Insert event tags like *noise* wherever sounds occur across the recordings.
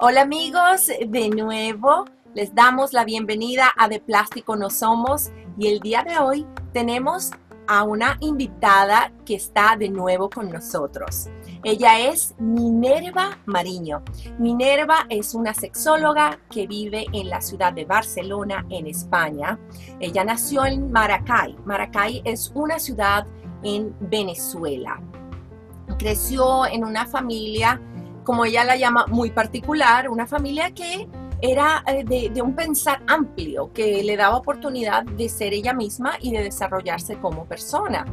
Hola amigos, de nuevo les damos la bienvenida a De Plástico No Somos y el día de hoy tenemos a una invitada que está de nuevo con nosotros. Ella es Minerva Mariño. Minerva es una sexóloga que vive en la ciudad de Barcelona, en España. Ella nació en Maracay. Maracay es una ciudad en Venezuela. Creció en una familia como ella la llama, muy particular, una familia que era eh, de, un pensar amplio, que le daba oportunidad de ser ella misma y de desarrollarse como persona.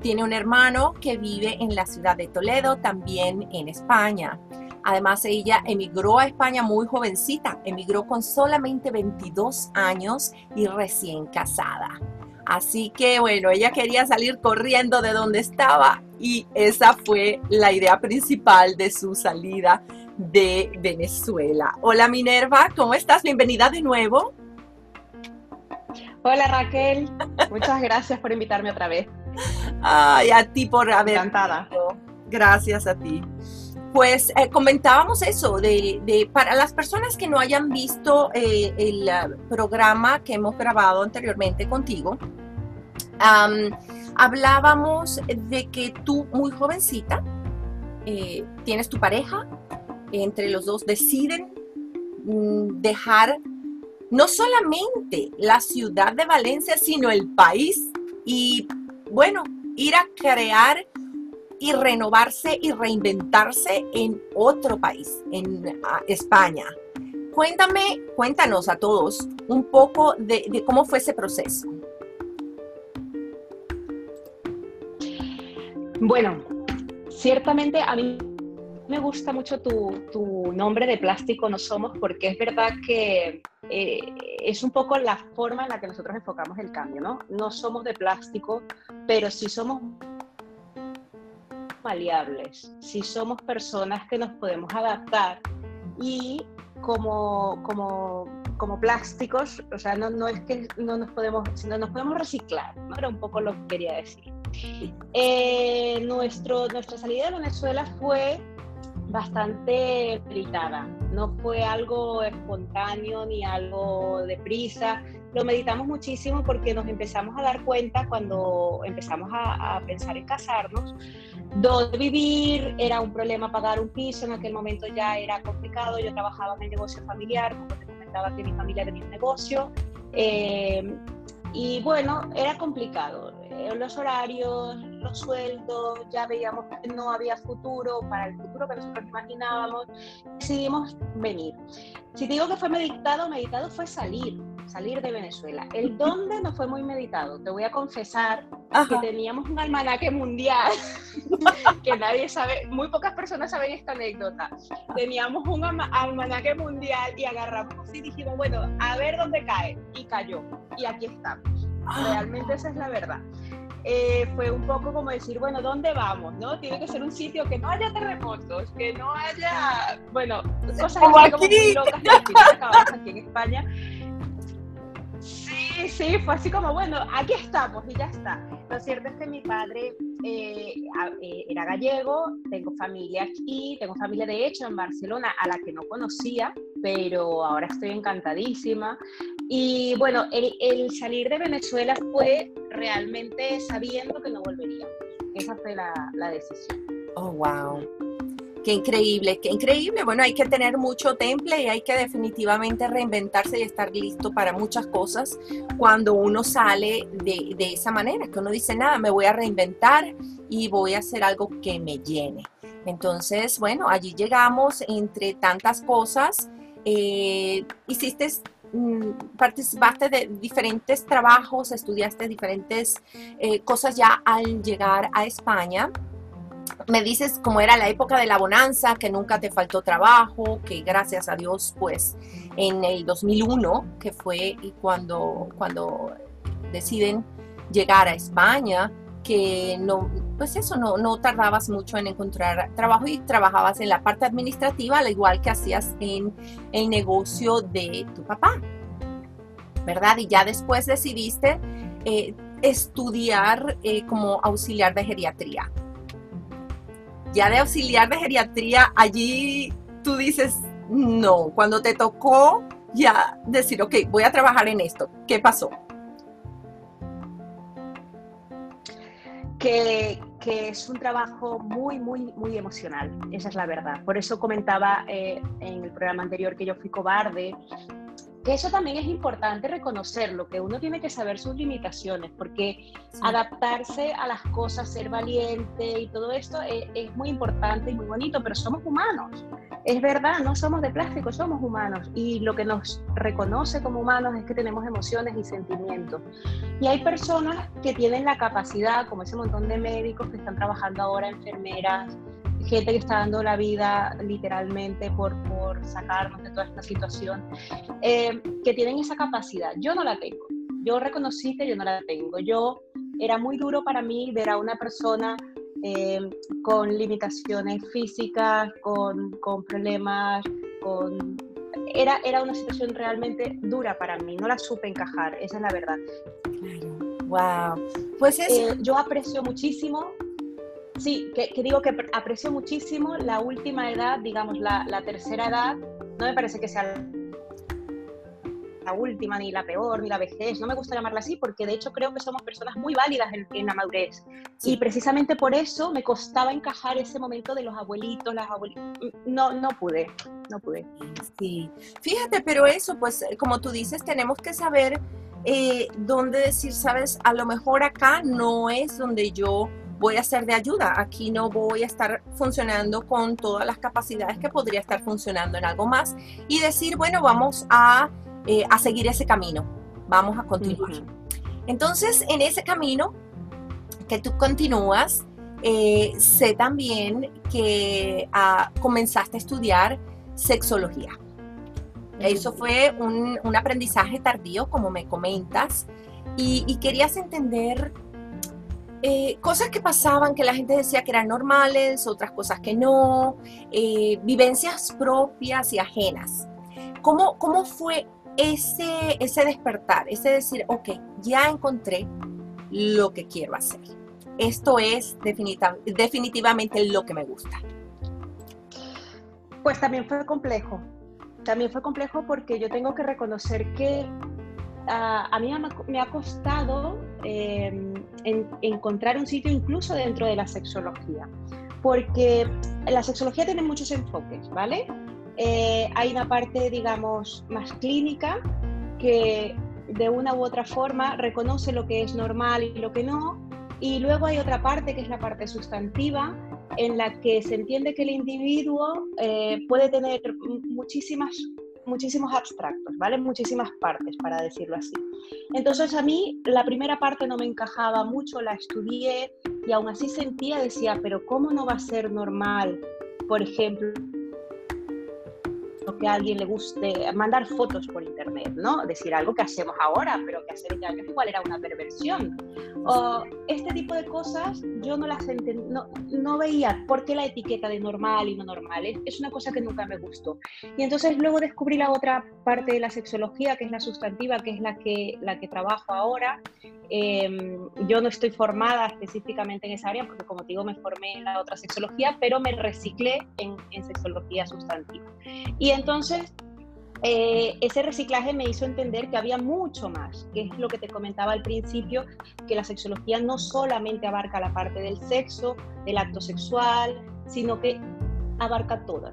Tiene un hermano que vive en la ciudad de Toledo, también en España. Además, ella emigró a España muy jovencita, emigró con solamente 22 años y recién casada. Así que bueno, ella quería salir corriendo de donde estaba y esa fue la idea principal de su salida de Venezuela. Hola Minerva, ¿cómo estás? Bienvenida de nuevo. Hola Raquel, muchas gracias por invitarme otra vez. Ay, a ti por haber. Encantada. Gracias a ti. Pues eh, comentábamos eso, de, para las personas que no hayan visto eh, el uh, programa que hemos grabado anteriormente contigo, hablábamos de que tú muy jovencita eh, tienes tu pareja, entre los dos deciden mm, dejar no solamente la ciudad de Valencia, sino el país y bueno, ir a crear y renovarse y reinventarse en otro país, en España. Cuéntame, cuéntanos a todos un poco de cómo fue ese proceso. Bueno, ciertamente a mí me gusta mucho tu, nombre de plástico no somos porque es verdad que eh, es un poco la forma en la que nosotros enfocamos el cambio, ¿no? No somos de plástico, pero sí somos maleables, sí somos personas que nos podemos adaptar y como, como, como plásticos, o sea, no, no es que no nos podemos, sino nos podemos reciclar, ¿no? Era un poco lo que quería decir. Eh, nuestro, nuestra salida de Venezuela fue bastante meditada, no fue algo espontáneo ni algo deprisa. Lo meditamos muchísimo porque nos empezamos a dar cuenta cuando empezamos a, pensar en casarnos, dónde vivir, era un problema pagar un piso, en aquel momento ya era complicado, yo trabajaba en el negocio familiar, como te comentaba que mi familia tenía un negocio, eh, y bueno, era complicado. Eh, los horarios, los sueldos, ya veíamos que no había futuro para el futuro que nosotros imaginábamos. Decidimos venir. Si te digo que fue meditado, meditado fue salir, salir de Venezuela. El dónde no fue muy meditado. Te voy a confesar que teníamos un almanaque mundial *laughs* que nadie sabe, muy pocas personas saben esta anécdota. Teníamos un almanaque mundial y agarramos y dijimos, bueno, a ver dónde cae. Y cayó. Y aquí estamos. Realmente esa es la verdad. Eh, fue un poco como decir, bueno, ¿dónde vamos? ¿no? Tiene que ser un sitio que no haya terremotos, que no haya, bueno, cosas como, así como muy locas que aquí en España. Sí, fue así como, bueno, aquí estamos y ya está. Lo cierto es que mi padre eh, eh, era gallego, tengo familia aquí, tengo familia de hecho en Barcelona, a la que no conocía, pero ahora estoy encantadísima. Y bueno, el, salir de Venezuela fue realmente sabiendo que no volvería. Esa fue la, la decisión. Oh, wow. Qué increíble, qué increíble. Bueno, hay que tener mucho temple y hay que definitivamente reinventarse y estar listo para muchas cosas cuando uno sale de, de esa manera, que uno dice, nada, me voy a reinventar y voy a hacer algo que me llene. Entonces, bueno, allí llegamos entre tantas cosas. Eh, hiciste mm, participaste de diferentes trabajos, estudiaste diferentes eh, cosas ya al llegar a España me dices cómo era la época de la bonanza, que nunca te faltó trabajo, que gracias a Dios, pues en el 2001, que fue cuando, cuando deciden llegar a España, que no, pues eso, no, no tardabas mucho en encontrar trabajo y trabajabas en la parte administrativa, al igual que hacías en el negocio de tu papá, ¿verdad? Y ya después decidiste eh, estudiar eh, como auxiliar de geriatría ya de auxiliar de geriatría, allí tú dices, no, cuando te tocó ya decir, ok, voy a trabajar en esto, ¿qué pasó? Que, que es un trabajo muy, muy, muy emocional, esa es la verdad. Por eso comentaba eh, en el programa anterior que yo fui cobarde, que eso también es importante reconocerlo, que uno tiene que saber sus limitaciones, porque adaptarse a las cosas, ser valiente y todo esto es, es, muy importante y muy bonito, pero somos humanos. Es verdad, no somos de plástico, somos humanos. Y lo que nos reconoce como humanos es que tenemos emociones y sentimientos. Y hay personas que tienen la capacidad, como ese montón de médicos que están trabajando ahora, enfermeras, gente que está dando la vida literalmente por, por sacarnos de toda esta situación, eh, que tienen esa capacidad. Yo no la tengo. Yo reconocí que yo no la tengo. Yo era muy duro para mí ver a una persona eh, con limitaciones físicas, con, con problemas, con... Era, era una situación realmente dura para mí, no la supe encajar, esa es la verdad. Wow. Pues es... Eh, yo aprecio muchísimo Sí, que, digo que aprecio muchísimo la última edad, digamos, la, la, tercera edad. No me parece que sea la última, ni la peor, ni la vejez. No me gusta llamarla así porque de hecho creo que somos personas muy válidas en, la madurez. Y precisamente por eso me costaba encajar ese momento de los abuelitos, las abuelitas. No, no pude, no pude. Sí, fíjate, pero eso, pues como tú dices, tenemos que saber eh, dónde decir, sabes, a lo mejor acá no es donde yo voy a ser de ayuda. Aquí no voy a estar funcionando con todas las capacidades que podría estar funcionando en algo más y decir, bueno, vamos a, eh, seguir ese camino, vamos a continuar. Entonces, en ese camino que tú continúas, eh, sé también que ah, comenzaste a estudiar sexología. Eso fue un, aprendizaje tardío, como me comentas, y querías entender eh, cosas que pasaban que la gente decía que eran normales, otras cosas que no, eh, vivencias propias y ajenas. ¿Cómo, cómo fue ese, ese despertar, ese decir, ok, ya encontré lo que quiero hacer? Esto es definitivamente lo que me gusta. Pues también fue complejo. También fue complejo porque yo tengo que reconocer que a mí me ha costado em, encontrar un sitio incluso dentro de la sexología, porque la sexología tiene muchos enfoques, ¿vale? Eh, hay una parte, digamos, más clínica que de una u otra forma reconoce lo que es normal y lo que no, y luego hay otra parte que es la parte sustantiva, en la que se entiende que el individuo eh, puede tener muchísimas muchísimos abstractos, ¿vale? Muchísimas partes, para decirlo así. Entonces a mí la primera parte no me encajaba mucho, la estudié y aún así sentía, decía, pero ¿cómo no va a ser normal, por ejemplo, que a alguien le guste mandar fotos por internet, ¿no? Decir algo que hacemos ahora, pero que hace 20 años igual era una perversión. O este tipo de cosas yo no las no, no veía por qué la etiqueta de normal y no normal. Es, una cosa que nunca me gustó. Y entonces luego descubrí la otra parte de la sexología, que es la sustantiva, que es la que, la que trabajo ahora. Em, yo no estoy formada específicamente en esa área, porque como te digo, me formé en la otra sexología, pero me reciclé en, en sexología sustantiva. Y entonces, eh, ese reciclaje me hizo entender que había mucho más, que es lo que te comentaba al principio, que la sexología no solamente abarca la parte del sexo, del acto sexual, sino que abarca toda,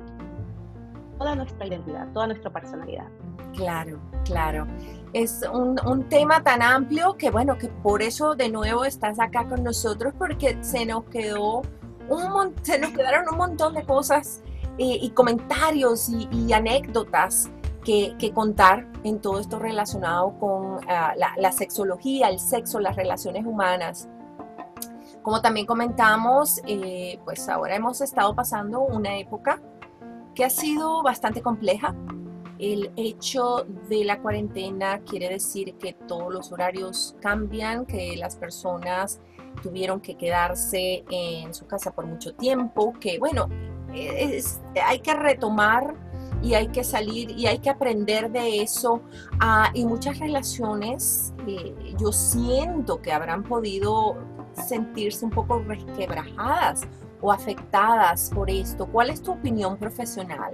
toda nuestra identidad, toda nuestra personalidad. Claro, claro. Es un, un, tema tan amplio que bueno, que por eso de nuevo estás acá con nosotros porque se nos quedó un se nos quedaron un montón de cosas y, comentarios y, anécdotas que, contar en todo esto relacionado con ah, la, sexología, el sexo, las relaciones humanas. Como también comentamos, eh, pues ahora hemos estado pasando una época que ha sido bastante compleja. El hecho de la cuarentena quiere decir que todos los horarios cambian, que las personas tuvieron que quedarse en su casa por mucho tiempo, que bueno, hay que retomar y hay que salir y hay que aprender de eso. Ah, y muchas relaciones eh, yo siento que habrán podido sentirse un poco resquebrajadas o afectadas por esto. ¿Cuál es tu opinión profesional?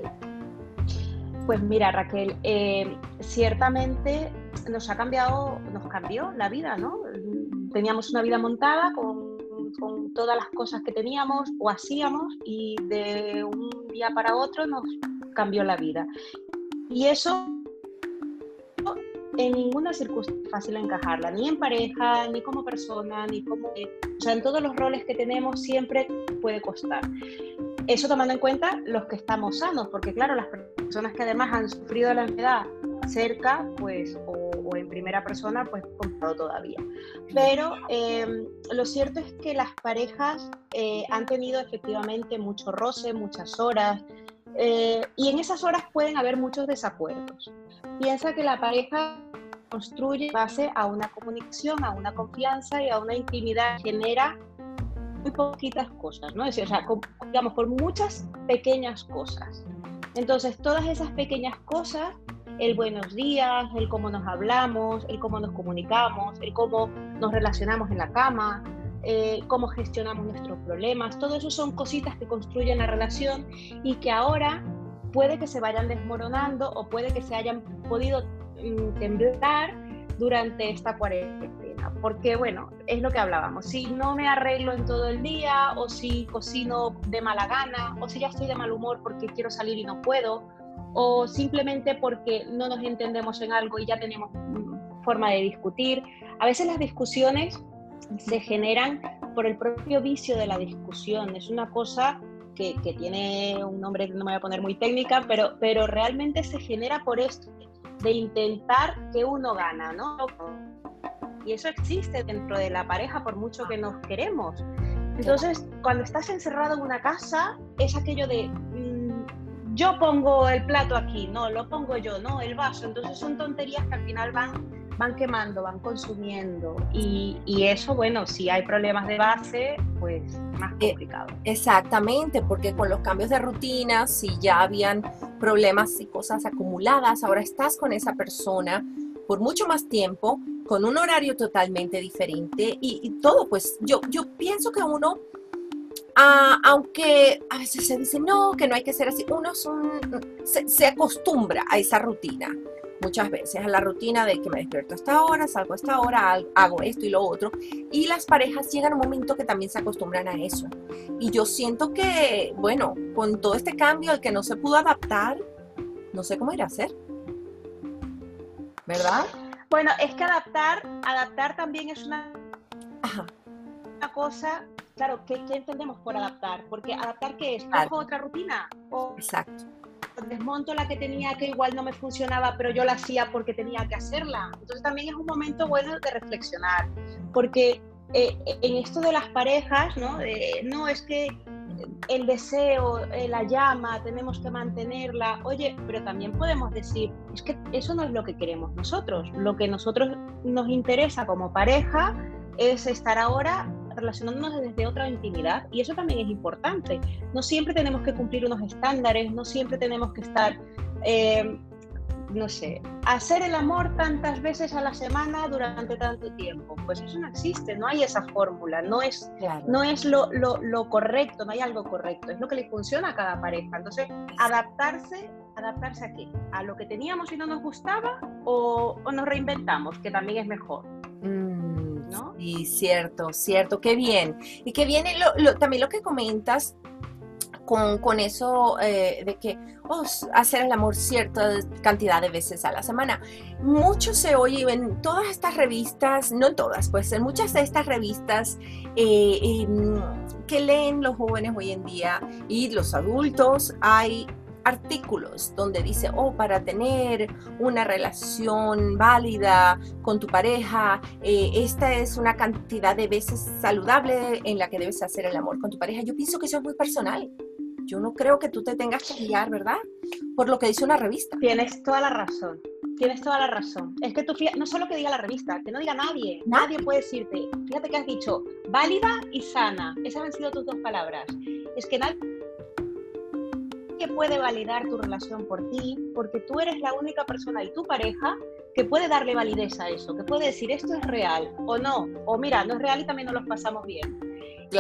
Pues mira, Raquel, eh, ciertamente nos ha cambiado, nos cambió la vida, ¿no? Teníamos una vida montada con, con, todas las cosas que teníamos o hacíamos y de un día para otro nos cambió la vida. Y eso en ninguna circunstancia es fácil encajarla, ni en pareja, ni como persona, ni como... O en todos los roles que tenemos siempre puede costar. Eso tomando en cuenta los que estamos sanos, porque claro, las personas que además han sufrido la enfermedad cerca, pues, en primera persona, pues, comprado todavía. Pero em, lo cierto es que las parejas eh, han tenido efectivamente mucho roce, muchas horas, eh, y en esas horas pueden haber muchos desacuerdos. Piensa que la pareja construye base a una comunicación, a una confianza y a una intimidad genera muy poquitas cosas, ¿no? Es decir, o sea, digamos, por muchas pequeñas cosas. Entonces, todas esas pequeñas cosas, el buenos días, el cómo nos hablamos, el cómo nos comunicamos, el cómo nos relacionamos en la cama, eh, cómo gestionamos nuestros problemas, todo eso son cositas que construyen la relación y que ahora puede que se vayan desmoronando o puede que se hayan podido mm, temblar durante esta cuarentena. Porque, bueno, es lo que hablábamos. Si no me arreglo en todo el día, o si cocino de mala gana, o si ya estoy de mal humor porque quiero salir y no puedo, o simplemente porque no nos entendemos en algo y ya tenemos mm, forma de discutir. A veces las discusiones se generan por el propio vicio de la discusión. Es una cosa que, tiene un nombre no me voy a poner muy técnica, pero, pero realmente se genera por esto, de intentar que uno gana, ¿no? Y eso existe dentro de la pareja por mucho que nos queremos. Entonces, cuando estás encerrado en una casa, es aquello de yo pongo el plato aquí, no, lo pongo yo, no, el vaso. Entonces son tonterías que al final van van quemando, van consumiendo y, y, eso, bueno, si hay problemas de base, pues más eh, complicado. Exactamente, porque con los cambios de rutina, si ya habían problemas y cosas acumuladas, ahora estás con esa persona por mucho más tiempo, con un horario totalmente diferente y, todo, pues yo, yo pienso que uno... Ah, aunque a veces se dice no, que no hay que ser así, uno se, se acostumbra a esa rutina muchas veces a la rutina de que me despierto a esta hora, salgo a esta hora, hago esto y lo otro. Y las parejas llegan a un momento que también se acostumbran a eso. Y yo siento que, bueno, con todo este cambio al que no se pudo adaptar, no sé cómo ir a hacer. ¿Verdad? Bueno, es que adaptar, adaptar también es una, una cosa, claro, ¿qué, entendemos por adaptar? Porque adaptar qué es, claro. otra rutina. O, Exacto desmonto la que tenía que igual no me funcionaba, pero yo la hacía porque tenía que hacerla. Entonces también es un momento bueno de reflexionar, porque eh, en esto de las parejas, ¿no? no es que el deseo, eh, la llama, tenemos que mantenerla. Oye, pero también podemos decir, es que eso no es lo que queremos nosotros. Lo que nosotros nos interesa como pareja es estar ahora relacionándonos desde otra intimidad y eso también es importante. No siempre tenemos que cumplir unos estándares, no siempre tenemos que estar, eh, no sé, hacer el amor tantas veces a la semana durante tanto tiempo. Pues eso no existe, no hay esa fórmula, no es, no es lo, lo, correcto, no hay algo correcto, es lo que le funciona a cada pareja. Entonces, adaptarse adaptarse a qué? ¿A lo que teníamos y no nos gustaba o, o nos reinventamos, que también es mejor? Y cierto, cierto, qué bien. Y qué bien lo, también lo que comentas con, con eso eh, de que oh, hacer el amor cierta cantidad de veces a la semana. Mucho se oye en todas estas revistas, no en todas, pues en muchas de estas revistas eh, que leen los jóvenes hoy en día y los adultos, hay artículos donde dice, oh, para tener una relación válida con tu pareja, eh, esta es una cantidad de veces saludable en la que debes hacer el amor con tu pareja. Yo pienso que eso es muy personal. Yo no creo que tú te tengas que guiar, ¿verdad? Por lo que dice una revista. Tienes toda la razón. Tienes toda la razón. Es que tú, no solo que diga la revista, que no diga nadie. Nadie puede decirte. Fíjate que has dicho válida y sana. Esas han sido tus dos palabras. Es que nadie que puede validar tu relación por ti, porque tú eres la única persona y tu pareja que puede darle validez a eso, que puede decir esto es real o no, o mira, no es real y también nos lo pasamos bien.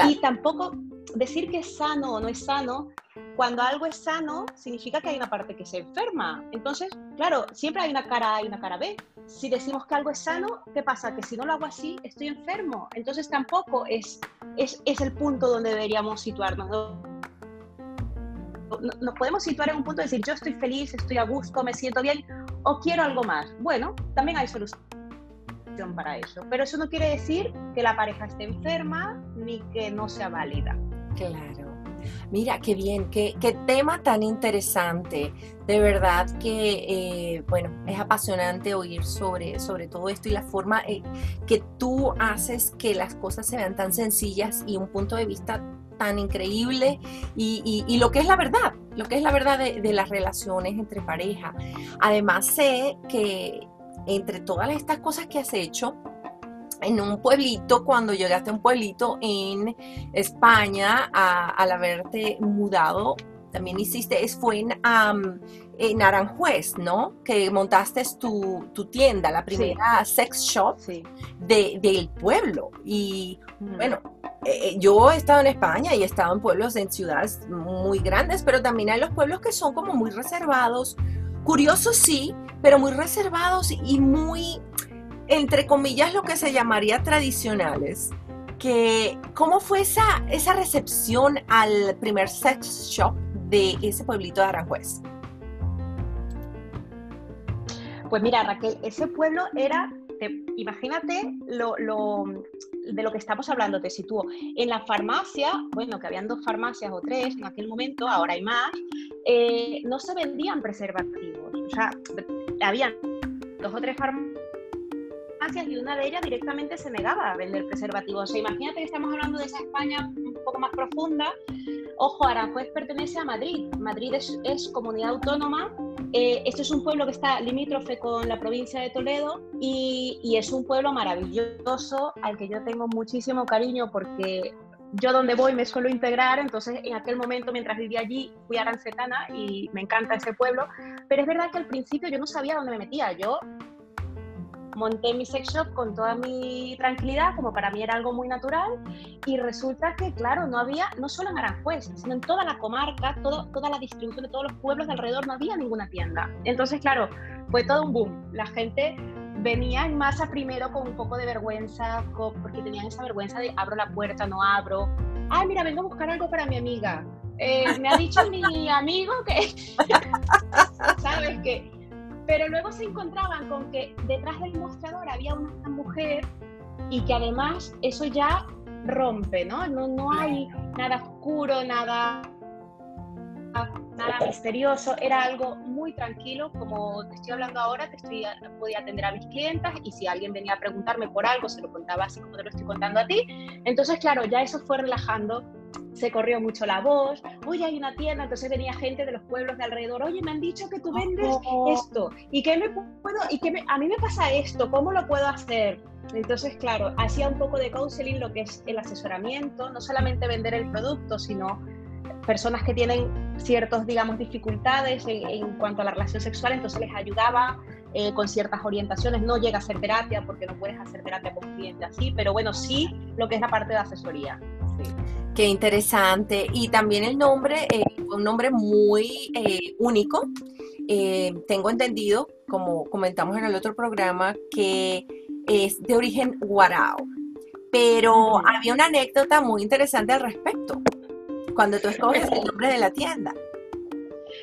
Y tampoco decir que es sano o no es sano, cuando algo es sano, significa que hay una parte que se enferma. Entonces, claro, siempre hay una cara A y una cara B. Si decimos que algo es sano, ¿qué pasa? Que si no lo hago así, estoy enfermo. Entonces tampoco es, es, es el punto donde deberíamos situarnos. Nos podemos situar en un punto de decir, yo estoy feliz, estoy a gusto, me siento bien, o quiero algo más. Bueno, también hay solución para eso. Pero eso no quiere decir que la pareja esté enferma ni que no sea válida. Claro. Mira, qué bien, qué, qué tema tan interesante. De verdad que, eh, bueno, es apasionante oír sobre, sobre todo esto y la forma eh, que tú haces que las cosas se vean tan sencillas y un punto de vista tan increíble y, y, lo que es la verdad, lo que es la verdad de, de las relaciones entre pareja. Además sé que entre todas estas cosas que has hecho, en un pueblito, cuando llegaste a un pueblito en España, al haberte mudado, también hiciste, es, fue en, en Aranjuez, ¿no? Que montaste tu, tu tienda, la primera sex shop de, del pueblo. Y bueno, eh, eh, yo he estado en España y he estado en pueblos, en ciudades muy grandes, pero también hay los pueblos que son como muy reservados, curiosos sí, pero muy reservados y muy entre comillas, lo que se llamaría tradicionales. Que, ¿Cómo fue esa, esa recepción al primer sex shop de ese pueblito de Aranjuez? Pues mira, Raquel, ese pueblo era, imagínate lo, de lo que estamos hablando, te sitúo. En la farmacia, bueno, que habían dos farmacias o tres en aquel momento, ahora hay más, eh, no se vendían preservativos. O sea, habían dos o tres farmacias y una de ellas directamente se negaba a vender preservativos. O sea, imagínate que estamos hablando de esa España un poco más profunda. Ojo, Aranjuez pertenece a Madrid. Madrid es, comunidad autónoma. Eh, esto es un pueblo que está limítrofe con la provincia de Toledo y, es un pueblo maravilloso al que yo tengo muchísimo cariño porque yo donde voy me suelo integrar, entonces en aquel momento mientras vivía allí fui a Arancetana y me encanta ese pueblo, pero es verdad que al principio yo no sabía dónde me metía, yo monté mi sex shop con toda mi tranquilidad, como para mí era algo muy natural, y resulta que, claro, no había, no solo en Aranjuez, sino en toda la comarca, todo, toda la distribución de todos los pueblos de alrededor, no había ninguna tienda. Entonces, claro, fue todo un boom. La gente venía en masa primero con un poco de vergüenza, porque tenían esa vergüenza de abro la puerta, no abro. Ay, mira, vengo a buscar algo para mi amiga. Eh, me ha dicho mi amigo que, *laughs* ¿sabes? Que pero luego se encontraban con que detrás del mostrador había una mujer y que además eso ya rompe, ¿no? No, no hay nada oscuro, nada, nada misterioso, era algo muy tranquilo, como te estoy hablando ahora, te estoy, podía atender a mis clientas y si alguien venía a preguntarme por algo, se lo contaba así como te lo estoy contando a ti. Entonces, claro, ya eso fue relajando se corrió mucho la voz, oye, hay una tienda, entonces venía gente de los pueblos de alrededor, oye, me han dicho que tú vendes esto, y que me puedo, y que a mí me pasa esto, ¿cómo lo puedo hacer? Entonces, claro, hacía un poco de counseling, lo que es el asesoramiento, no solamente vender el producto, sino personas que tienen ciertos, digamos, dificultades en, cuanto a la relación sexual, entonces les ayudaba eh, con ciertas orientaciones. No llega a hacer terapia porque no puedes hacer terapia con cliente así, pero bueno, sí lo que es la parte de asesoría. Qué interesante. Y también el nombre, eh, un nombre muy eh, único. Eh, tengo entendido, como comentamos en el otro programa, que es de origen guarao. Pero había una anécdota muy interesante al respecto, cuando tú escoges el nombre de la tienda.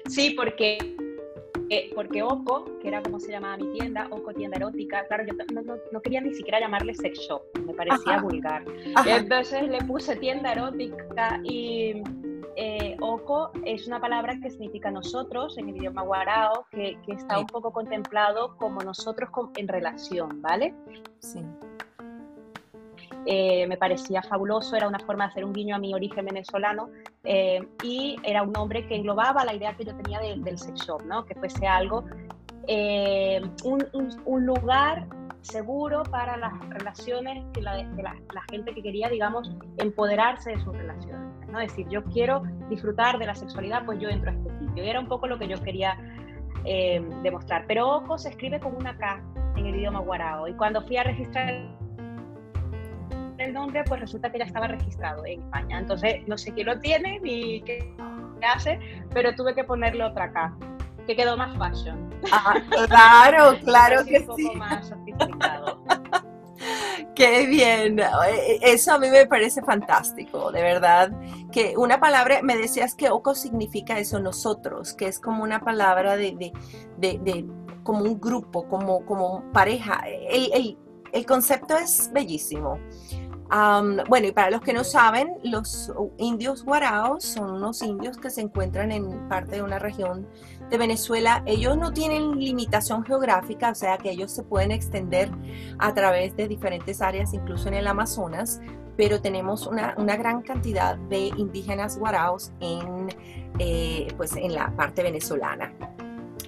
Sí, porque eh, porque Oco, que era como se llamaba mi tienda, Oco Tienda Erótica, claro, yo no, quería ni siquiera llamarle sex shop, me parecía vulgar. Entonces le puse tienda erótica y eh, Oco es una palabra que significa nosotros en el idioma guarao, que, que está un poco contemplado como nosotros en relación, ¿vale? Sí. Eh, me parecía fabuloso, era una forma de hacer un guiño a mi origen venezolano eh, y era un nombre que englobaba la idea que yo tenía del sex shop, ¿no? que fuese algo, eh, un, lugar seguro para las relaciones de la, la, gente que quería, digamos, empoderarse de sus relaciones. ¿no? Es decir, yo quiero disfrutar de la sexualidad, pues yo entro a este sitio. Y era un poco lo que yo quería demostrar. Pero Oco se escribe con una K en el idioma guarao. Y cuando fui a registrar el nombre, pues resulta que ya estaba registrado en España. Entonces, no sé quién lo tiene ni qué hace, pero tuve que ponerle otra acá, que quedó más fashion. Ah, claro, *laughs* claro que un poco más sofisticado. *laughs* Qué bien, e, eso a mí me parece fantástico, de verdad, que una palabra, me decías que oco significa eso, nosotros, que es como una palabra de, de, de, como un grupo, como, como pareja, el, el, el concepto es bellísimo. Bueno, y para los que no saben, los indios guaraos son unos indios que se encuentran en parte de una región de Venezuela. Ellos no tienen limitación geográfica, o sea que ellos se pueden extender a través de diferentes áreas, incluso en el Amazonas, pero tenemos una, gran cantidad de indígenas guaraos en, eh, pues en la parte venezolana.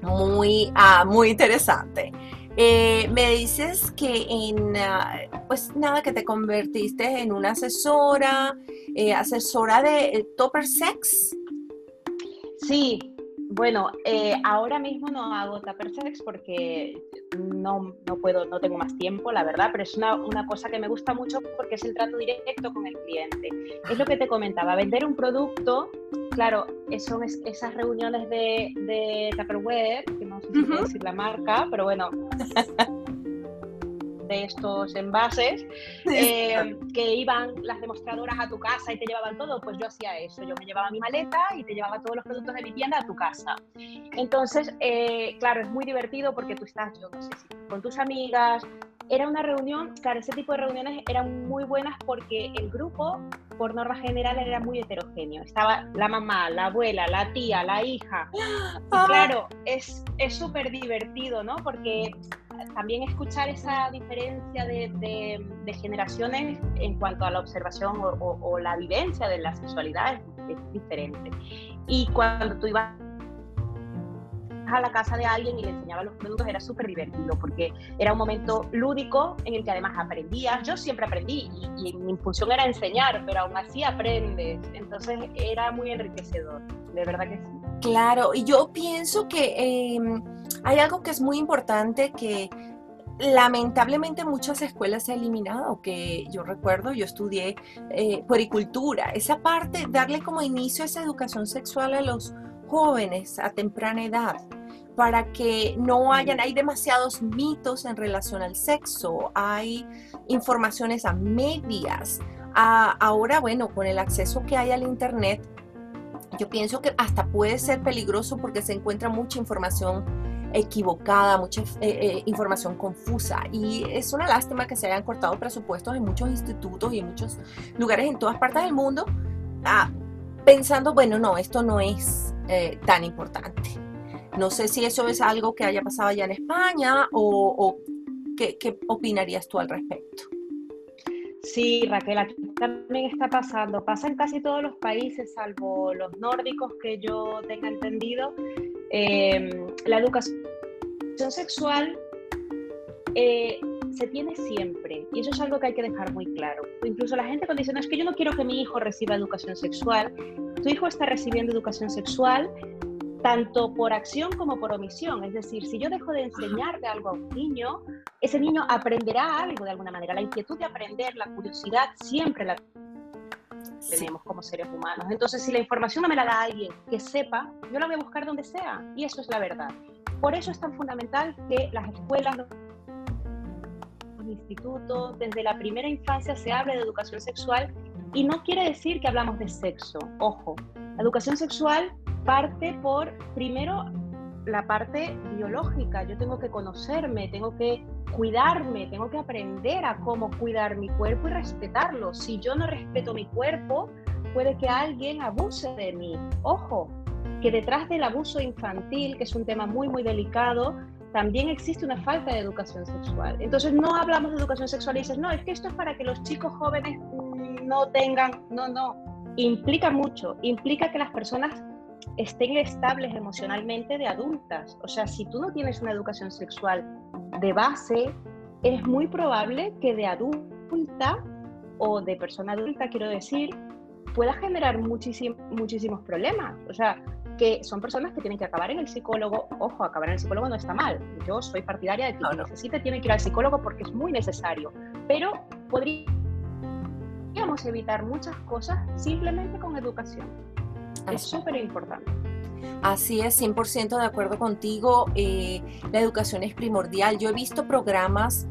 Muy, ah, muy interesante. Eh, me dices que en, ah, pues nada, que te convertiste en una asesora, eh, asesora de eh, Topper Sex. Sí, bueno, ahora mismo no hago Topper Sex porque no, no, puedo, no tengo más tiempo, la verdad, pero es una, una, cosa que me gusta mucho porque es el trato directo con el cliente. Es lo que te comentaba, vender un producto claro, son esas reuniones de, de Tupperware, que no sé si puedo decir la marca, pero bueno, *laughs* de estos envases, eh, que iban las demostradoras a tu casa y te llevaban todo, pues yo hacía eso, yo me llevaba mi maleta y te llevaba todos los productos de mi tienda a tu casa. Entonces, eh, claro, es muy divertido porque tú estás, yo no sé si con tus amigas, era una reunión, claro, ese tipo de reuniones eran muy buenas porque el grupo, por norma general, era muy heterogéneo. Estaba la mamá, la abuela, la tía, la hija. Y ah. claro, es súper divertido, ¿no? Porque también escuchar esa diferencia de, de, generaciones en cuanto a la observación o, o, la vivencia de la sexualidad es, es diferente. Y cuando tú ibas a la casa de alguien y le enseñaba los productos era súper divertido porque era un momento lúdico en el que además aprendías. Yo siempre aprendí y, mi función era enseñar, pero aún así aprendes. Entonces era muy enriquecedor, de verdad que sí. Claro, y yo pienso que em, hay algo que es muy importante que lamentablemente muchas escuelas se han eliminado, que yo recuerdo, yo estudié eh, puericultura, esa parte, darle como inicio a esa educación sexual a los jóvenes a temprana edad para que no hayan, hay demasiados mitos en relación al sexo, hay informaciones a medias. ahora, bueno, con el acceso que hay al Internet, yo pienso que hasta puede ser peligroso porque se encuentra mucha información equivocada, mucha eh, eh, información confusa. Y es una lástima que se hayan cortado presupuestos en muchos institutos y en muchos lugares en todas partes del mundo, ah, pensando, bueno, no, esto no es eh, tan importante. No sé si eso es algo que haya pasado allá en España o, ¿qué, opinarías tú al respecto. Sí, Raquel, aquí también está pasando. Pasa en casi todos los países, salvo los nórdicos que yo tenga entendido. Em, la educación sexual eh, se tiene siempre y eso es algo que hay que dejar muy claro. Incluso la gente cuando es que yo no quiero que mi hijo reciba educación sexual, tu hijo está recibiendo educación sexual tanto por acción como por omisión. Es decir, si yo dejo de enseñarle algo a un niño, ese niño aprenderá algo de alguna manera. La inquietud de aprender, la curiosidad, siempre la tenemos como seres humanos. Entonces, si la información no me la da alguien que sepa, yo la voy a buscar donde sea. Y eso es la verdad. Por eso es tan fundamental que las escuelas, los institutos, desde la primera infancia se hable de educación sexual y no quiere decir que hablamos de sexo, ojo. La educación sexual parte por, primero, la parte biológica. Yo tengo que conocerme, tengo que cuidarme, tengo que aprender a cómo cuidar mi cuerpo y respetarlo. Si yo no respeto mi cuerpo, puede que alguien abuse de mí. Ojo, que detrás del abuso infantil, que es un tema muy, muy delicado, también existe una falta de educación sexual. Entonces no hablamos de educación sexual y dices, no, es que esto es para que los chicos jóvenes no tengan, no, no, implica mucho, implica que las personas estén estables emocionalmente de adultas. O sea, si tú no tienes una educación sexual de base, es muy probable que de adulta o de persona adulta, quiero decir, pueda generar muchísimos problemas. O sea, que son personas que tienen que acabar en el psicólogo. Ojo, acabar en el psicólogo no está mal. Yo soy partidaria de que quien necesite tiene que ir al psicólogo porque es muy necesario. Pero podría podríamos evitar muchas cosas simplemente con educación. Es súper importante. Así es, 100% de acuerdo contigo. Eh, la educación es primordial. Yo he visto programas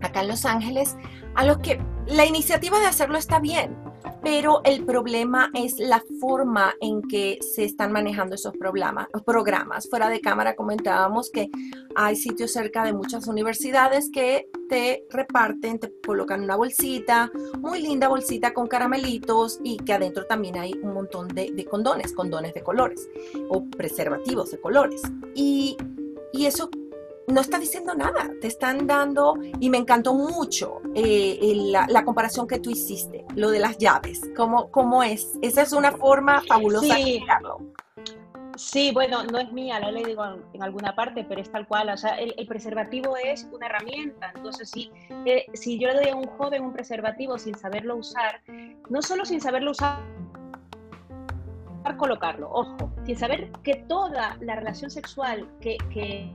acá en Los Ángeles a los que la iniciativa de hacerlo está bien, pero el problema es la forma en que se están manejando esos programas. programas. Fuera de cámara comentábamos que hay sitios cerca de muchas universidades que te reparten, te colocan una bolsita, muy linda bolsita con caramelitos y que adentro también hay un montón de, de condones, condones de colores o preservativos de colores. Y, y eso no está diciendo nada, te están dando, y me encantó mucho eh, la, comparación que tú hiciste, lo de las llaves, ¿cómo, cómo es? Esa es una forma fabulosa de explicarlo. Sí, bueno, no es mía, la digo en, alguna parte, pero es tal cual. O sea, el, preservativo es una herramienta. Entonces, si, eh, si yo le doy a un joven un preservativo sin saberlo usar, no solo sin saberlo usar, colocarlo, ojo, sin saber que toda la relación sexual que, que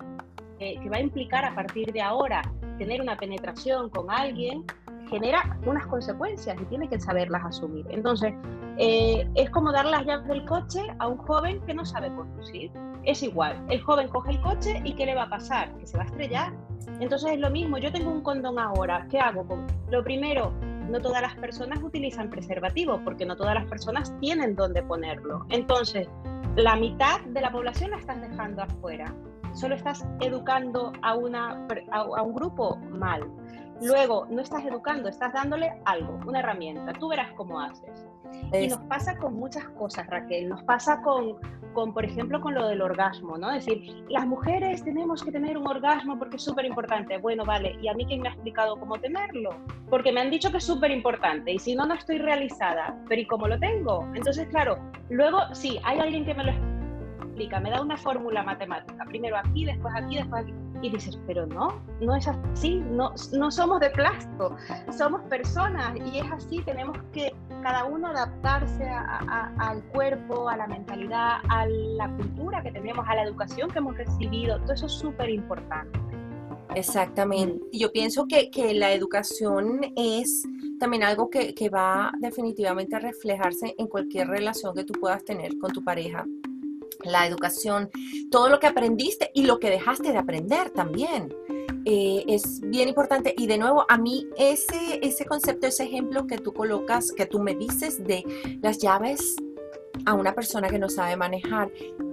que va a implicar a partir de ahora tener una penetración con alguien, genera unas consecuencias y tiene que saberlas asumir. Entonces, eh, es como dar las llaves del coche a un joven que no sabe conducir. Es igual, el joven coge el coche y ¿qué le va a pasar? Que se va a estrellar. Entonces es lo mismo, yo tengo un condón ahora, ¿qué hago? Lo primero, no todas las personas utilizan preservativo porque no todas las personas tienen dónde ponerlo. Entonces, la mitad de la población la estás dejando afuera solo estás educando a, una, a, un grupo mal. Luego, no estás educando, estás dándole algo, una herramienta. Tú verás cómo haces. Y nos pasa con muchas cosas, Raquel. Nos pasa con, con, por ejemplo, con lo del orgasmo, ¿no? Es decir, las mujeres tenemos que tener un orgasmo porque es súper importante. Bueno, vale, ¿y a mí quién me ha explicado cómo tenerlo? Porque me han dicho que es súper importante y si no, no estoy realizada. Pero ¿y cómo lo tengo? Entonces, claro, luego sí, hay alguien que me lo me da una fórmula matemática, primero aquí, después aquí, después aquí, y dices, pero no, no es así, no, no somos de plástico, somos personas y es así, tenemos que cada uno adaptarse al cuerpo, a la mentalidad, a la cultura que tenemos, a la educación que hemos recibido, todo eso es súper importante. Exactamente. Y yo pienso que, que, la educación es también algo que, que va definitivamente a reflejarse en cualquier relación que tú puedas tener con tu pareja la educación, todo lo que aprendiste y lo que dejaste de aprender también. Eh, es bien importante y de nuevo a mí ese, ese concepto, ese ejemplo que tú colocas, que tú me dices de las llaves a una persona que no sabe manejar,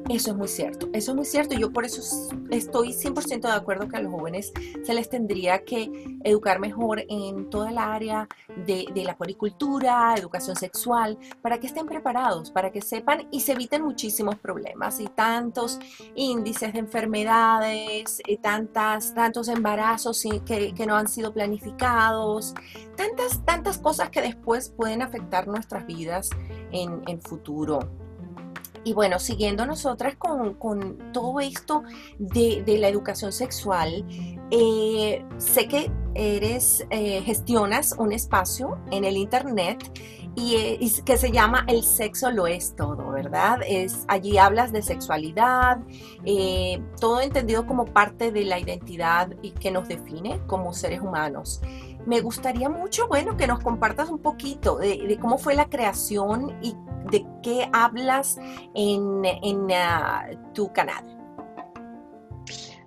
eso es muy cierto, eso es muy cierto. Yo por eso estoy 100% de acuerdo que a los jóvenes se les tendría que educar mejor en toda el área de, la policultura, educación sexual, para que estén preparados, para que sepan y se eviten muchísimos problemas y tantos índices de enfermedades, y tantas, tantos embarazos que, que no han sido planificados, tantas, tantas cosas que después pueden afectar nuestras vidas en, en futuro. Y bueno, siguiendo nosotras con, todo esto de, la educación sexual, eh, sé que eres, eh, gestionas un espacio en el internet y, que se llama El sexo lo es todo, ¿verdad? Es, allí hablas de sexualidad, eh, todo entendido como parte de la identidad y que nos define como seres humanos. Me gustaría mucho, bueno, que nos compartas un poquito de, cómo fue la creación y de qué hablas en, ah, tu canal.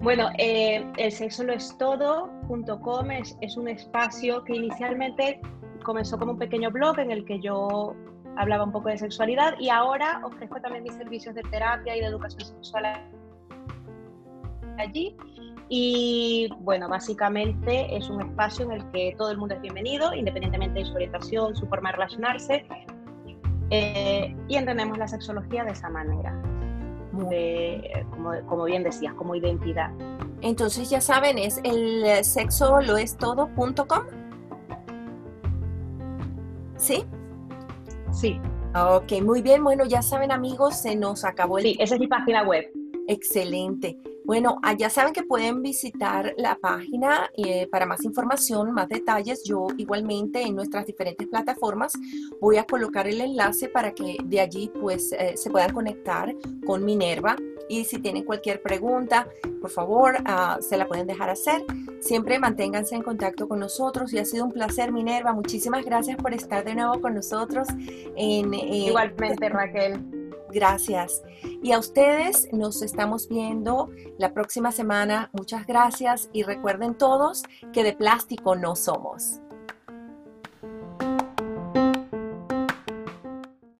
Bueno, eh, el sexo lo es todo.com es, es un espacio que inicialmente comenzó como un pequeño blog en el que yo hablaba un poco de sexualidad y ahora ofrezco también mis servicios de terapia y de educación sexual allí. Y bueno, básicamente es un espacio en el que todo el mundo es bienvenido, independientemente de su orientación, su forma de relacionarse, eh, y entendemos la sexología de esa manera, como, como, bien decías, como identidad. Entonces ya saben, es el sexo lo es todo.com. ¿Sí? Sí. Ok, muy bien. Bueno, ya saben amigos, se nos acabó el... Sí, esa es mi página web. Excelente. Bueno, ya saben que pueden visitar la página eh, para más información, más detalles. Yo igualmente en nuestras diferentes plataformas voy a colocar el enlace para que de allí pues eh, se puedan conectar con Minerva y si tienen cualquier pregunta, por favor, ah, se la pueden dejar hacer. Siempre manténganse en contacto con nosotros y ha sido un placer, Minerva. Muchísimas gracias por estar de nuevo con nosotros. En, eh, Igualmente, Raquel. Gracias. Y a ustedes nos estamos viendo la próxima semana. Muchas gracias y recuerden todos que de plástico no somos.